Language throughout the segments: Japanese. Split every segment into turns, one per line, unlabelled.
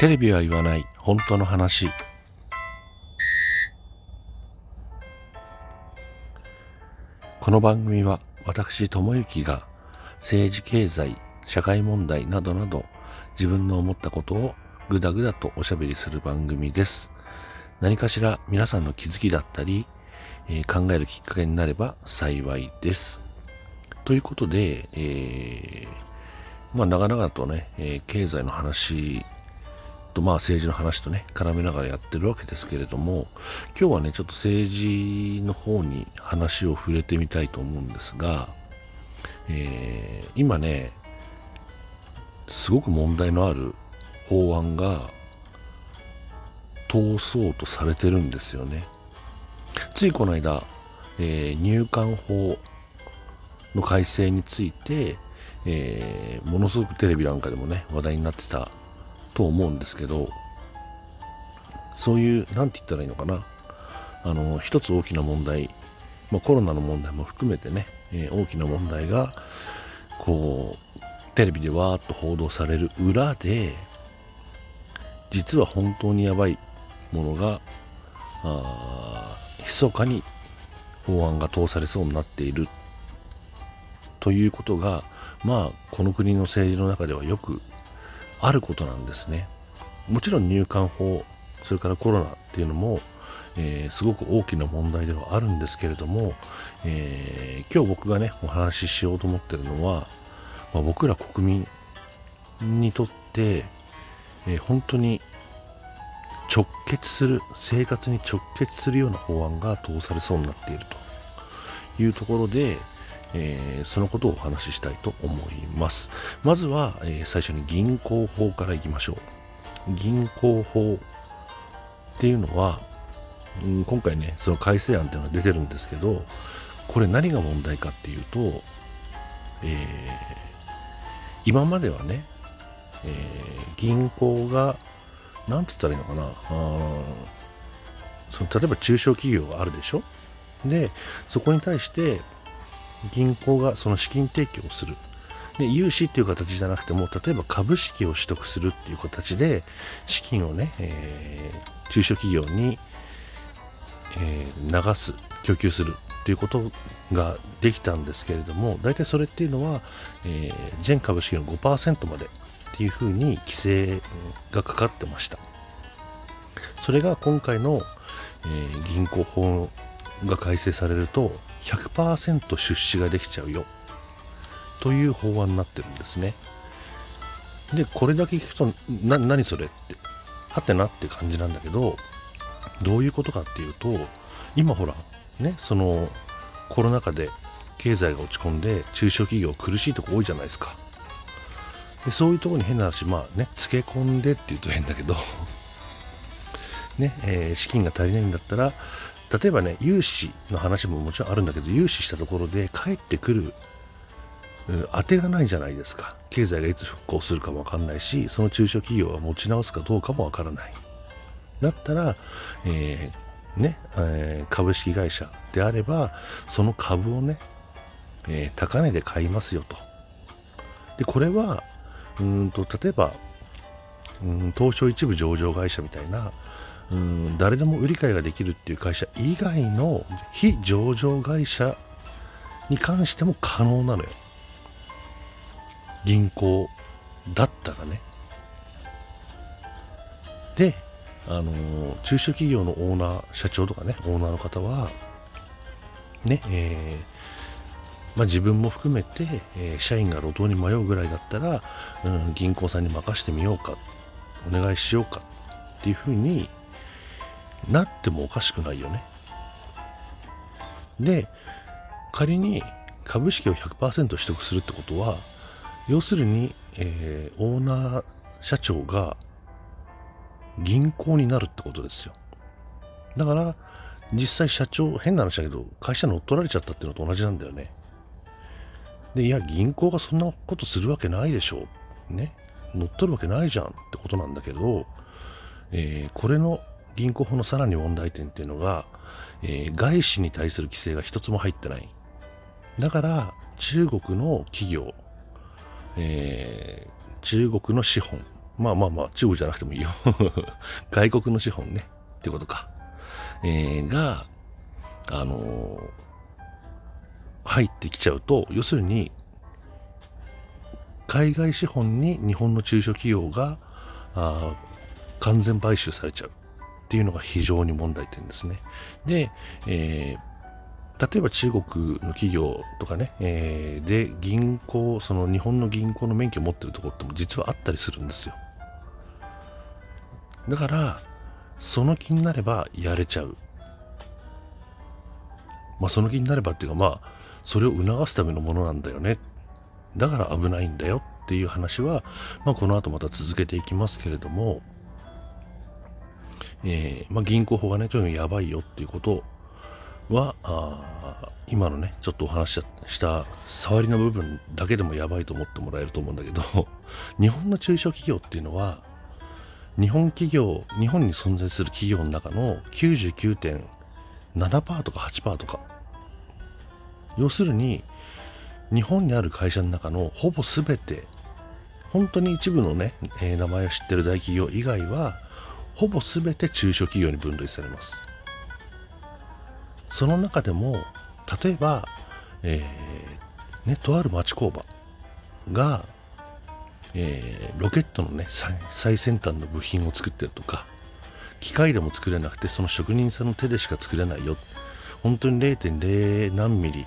テレビは言わない。本当の話。この番組は私智之が政治経済社会問題などなど自分の思ったことをぐだぐだとおしゃべりする番組です。何かしら皆さんの気づきだったり、えー、考えるきっかけになれば幸いです。ということで、えー、まあ長々とね、えー、経済の話とまあ政治の話とね絡めながらやってるわけですけれども今日はねちょっと政治の方に話を触れてみたいと思うんですが、えー、今ねすごく問題のある法案が通そうとされてるんですよね。ついこの間、えー、入管法の改正について、えー、ものすごくテレビなんかでもね話題になってたと思うんですけどそういう何て言ったらいいのかな。あの一つ大きな問題、まあ、コロナの問題も含めてね、えー、大きな問題がこうテレビでわーっと報道される裏で実は本当にやばいものがあ密かに法案が通されそうになっているということがまあこの国の政治の中ではよくあることなんですね。もちろん入管法それからコロナっていうのも、えー、すごく大きな問題ではあるんですけれども、えー、今日僕がねお話ししようと思ってるのは、まあ、僕ら国民にとって、えー、本当に直結する生活に直結するような法案が通されそうになっているというところで、えー、そのことをお話ししたいと思います。まずは、えー、最初に銀行法からいきましょう。銀行法っていうのは、うん、今回ね、その改正案っていうのが出てるんですけど、これ何が問題かっていうと、えー、今まではね、えー、銀行が、なんつったらいいのかな、あその例えば中小企業があるでしょ？で、そこに対して、銀行がその資金提供をする。で融資っていう形じゃなくても例えば株式を取得するっていう形で資金をね、えー、中小企業に、えー、流す供給するっていうことができたんですけれども大体それっていうのは、えー、全株式の5%までっていうふうに規制がかかってましたそれが今回の、えー、銀行法が改正されると100%出資ができちゃうよという法案になってるんですね。で、これだけ聞くと、な、何それって、はてなって感じなんだけど、どういうことかっていうと、今ほら、ね、その、コロナ禍で経済が落ち込んで、中小企業苦しいとこ多いじゃないですか。でそういうとこに変な話、まあね、つけ込んでって言うと変だけど ね、えー、資金が足りないんだったら、例えばね、融資の話ももちろんあるんだけど、融資したところで帰ってくる、うん当てがないじゃないですか。経済がいつ復興するかもわかんないし、その中小企業は持ち直すかどうかもわからない。だったら、えー、ね、えー、株式会社であれば、その株をね、えー、高値で買いますよと。で、これは、うんと、例えば、うん、東証一部上場会社みたいな、うん誰でも売り買いができるっていう会社以外の非上場会社に関しても可能なのよ。銀行だったらね。であのー、中小企業のオーナー社長とかねオーナーの方はねえー、まあ、自分も含めて、えー、社員が路頭に迷うぐらいだったら、うん、銀行さんに任してみようかお願いしようかっていうふうになってもおかしくないよね。で、仮に株式を100%取得するってことは、要するに、えー、オーナー社長が銀行になるってことですよ。だから、実際社長、変な話だけど、会社乗っ取られちゃったっていうのと同じなんだよね。で、いや、銀行がそんなことするわけないでしょ。ね。乗っ取るわけないじゃんってことなんだけど、えー、これの銀行法のさらに問題点っていうのが、えー、外資に対する規制が一つも入ってない。だから、中国の企業、えー、中国の資本、まあまあまあ、中国じゃなくてもいいよ。外国の資本ね。ってことか。えー、が、あのー、入ってきちゃうと、要するに、海外資本に日本の中小企業があ完全買収されちゃうっていうのが非常に問題点ですね。で、えー、例えば中国の企業とかね、えー、で銀行、その日本の銀行の免許を持ってるところっても実はあったりするんですよ。だから、その気になればやれちゃう。まあ、その気になればっていうか、まあ、それを促すためのものなんだよねだから危ないんだよっていう話は、まあ、この後また続けていきますけれども、えー、まあ、銀行法がね、とにかくやばいよっていうことは、あ今のね、ちょっとお話しした触りの部分だけでもやばいと思ってもらえると思うんだけど、日本の中小企業っていうのは、日本企業、日本に存在する企業の中の99.7%とか8%とか、要するに、日本にある会社の中のほぼ全て、本当に一部のね、えー、名前を知ってる大企業以外は、ほぼ全て中小企業に分類されます。その中でも、例えば、えー、ね、とある町工場が、えー、ロケットのね最先端の部品を作ってるとか機械でも作れなくてその職人さんの手でしか作れないよ。本当に0.0何ミリ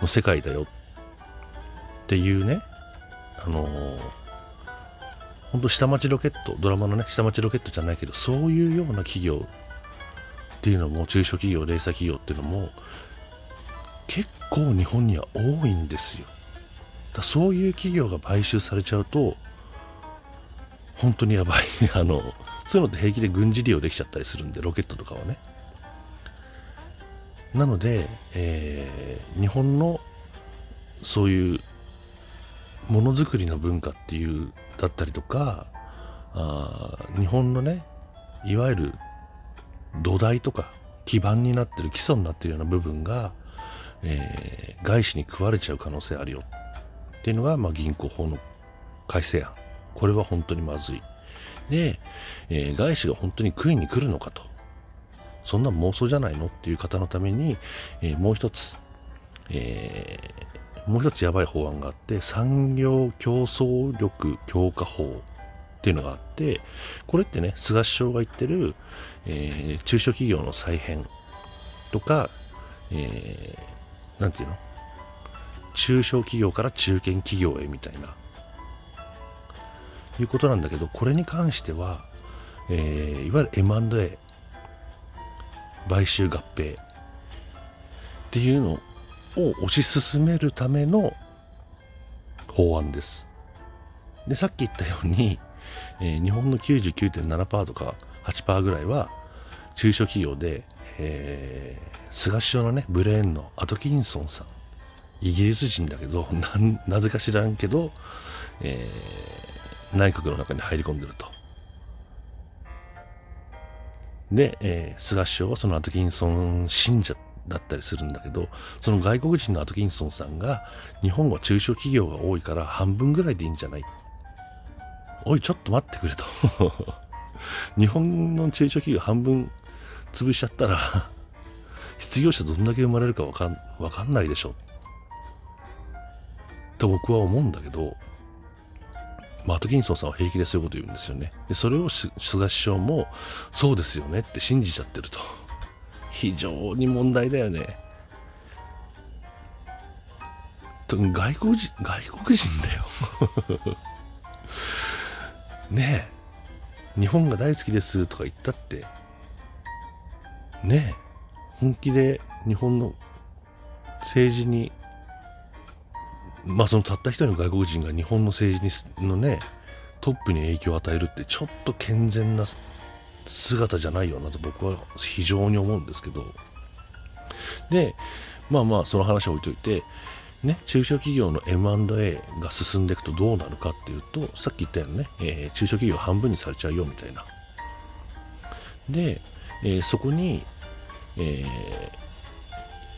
の世界だよ。っていうね、あのー、本当下町ロケット、ドラマのね、下町ロケットじゃないけど、そういうような企業っていうのも、中小企業、零細企業っていうのも、結構日本には多いんですよ。だそういう企業が買収されちゃうと、本当にやばい。あの、そういうのって平気で軍事利用できちゃったりするんで、ロケットとかはね。なので、えー、日本のそういうものづくりの文化っていうだったりとかあ日本のねいわゆる土台とか基盤になってる基礎になってるような部分が、えー、外資に食われちゃう可能性あるよ。っていうのが、まあ、銀行法の改正案。これは本当にまずい。で、えー、外資が本当に食いに来るのかと。そんな妄想じゃないの？っていう方のために、えー、もう一つ、えー、もう一つやばい法案があって、産業競争力強化法っていうのがあって、これってね、菅首相が言ってる、えー、中小企業の再編とか、えー、なんていうの？中小企業から中堅企業へみたいな、いうことなんだけど、これに関しては、えー、いわゆる M&A、買収合併っていうのを推し進めるための法案です。で、さっき言ったように、えー、日本の99.7%とか8%ぐらいは中小企業で、えー、菅首相のね、ブレーンのアトキンソンさん、イギリス人だけど、ななぜか知らんけど、えー、内閣の中に入り込んでると。で、えー、菅首相はそのアトキンソン信者だったりするんだけど、その外国人のアトキンソンさんが、日本は中小企業が多いから半分ぐらいでいいんじゃない？おい、ちょっと待ってくれと。日本の中小企業半分潰しちゃったら失業者どんだけ生まれるかわかんわかんないでしょ。と僕は思うんだけど、マート・キンソンさんは平気でそういうこと言うんですよね。でそれを菅首相もそうですよねって信じちゃってると。非常に問題だよね。外国人、外国人だよ。ねえ。日本が大好きですとか言ったって、ねえ。本気で日本の政治にまあそのたった一人の外国人が日本の政治にのねトップに影響を与えるってちょっと健全な姿じゃないよなと僕は非常に思うんですけどでまあまあその話は置いといてね、中小企業の M&A が進んでいくとどうなるかっていうと、さっき言ったようにね、えー、中小企業半分にされちゃうよみたいな。で、えー、そこに、えー、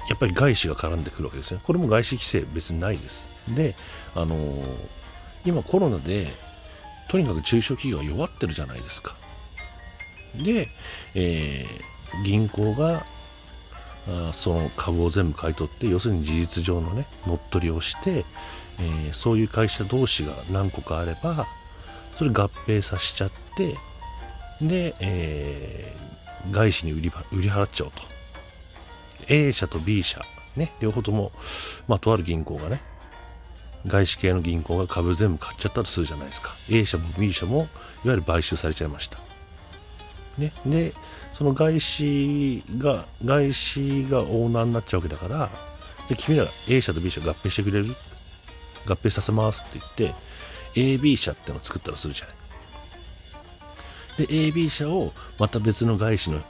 やっぱり外資が絡んでくるわけですね。これも外資規制別にないです。で、あの、今コロナで、とにかく中小企業は弱ってるじゃないですか。で、えー、銀行があその株を全部買い取って要するに事実上のね乗っ取りをして、えー、そういう会社同士が何個かあればそれ合併させちゃってで、えー、外資に売り売り払っちゃおうと。A 社と B 社ね両方とも、まあ、とある銀行がね外資系の銀行が株全部買っちゃったとするじゃないですか。A 社も B 社もいわゆる買収されちゃいました。ね、でその外資が外資がオーナーになっちゃうわけだからで君ら A 社と B 社合併してくれる？合併させますって言って AB 社ってのを作ったらするじゃない。で AB 社をまた別の外資の、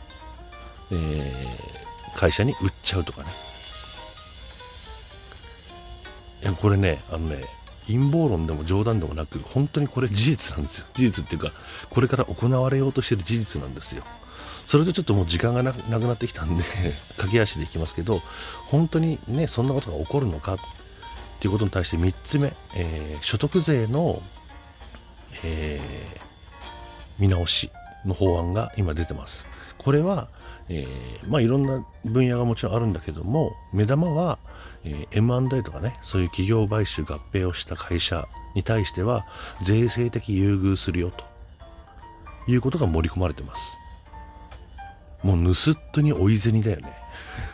えー、会社に売っちゃうとかね。いやこれねあのね陰謀論でも冗談でもなく本当にこれ事実なんですよ。事実っていうかこれから行われようとしてる事実なんですよ。それでちょっともう時間がなくなってきたんで 駆け足でいきますけど本当にねそんなことが起こるのかっていうことに対して3つ目、えー、所得税の、えー、見直しの法案が今出てます。これは、えー、まあいろんな分野がもちろんあるんだけども目玉は、えー、M&A とかねそういう企業買収合併をした会社に対しては税制的優遇するよということが盛り込まれてます。もう盗っ人に追い銭だよね。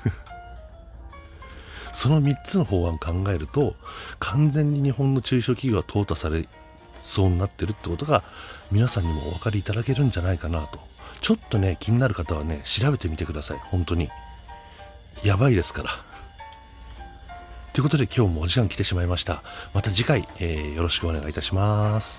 その3つの法案考えると完全に日本の中小企業は淘汰されそうになってるってことが皆さんにもお分かりいただけるんじゃないかなとちょっとね気になる方はね調べてみてください。本当に。やばいですから。ということで今日もお時間来てしまいました。また次回、えー、よろしくお願いいたします。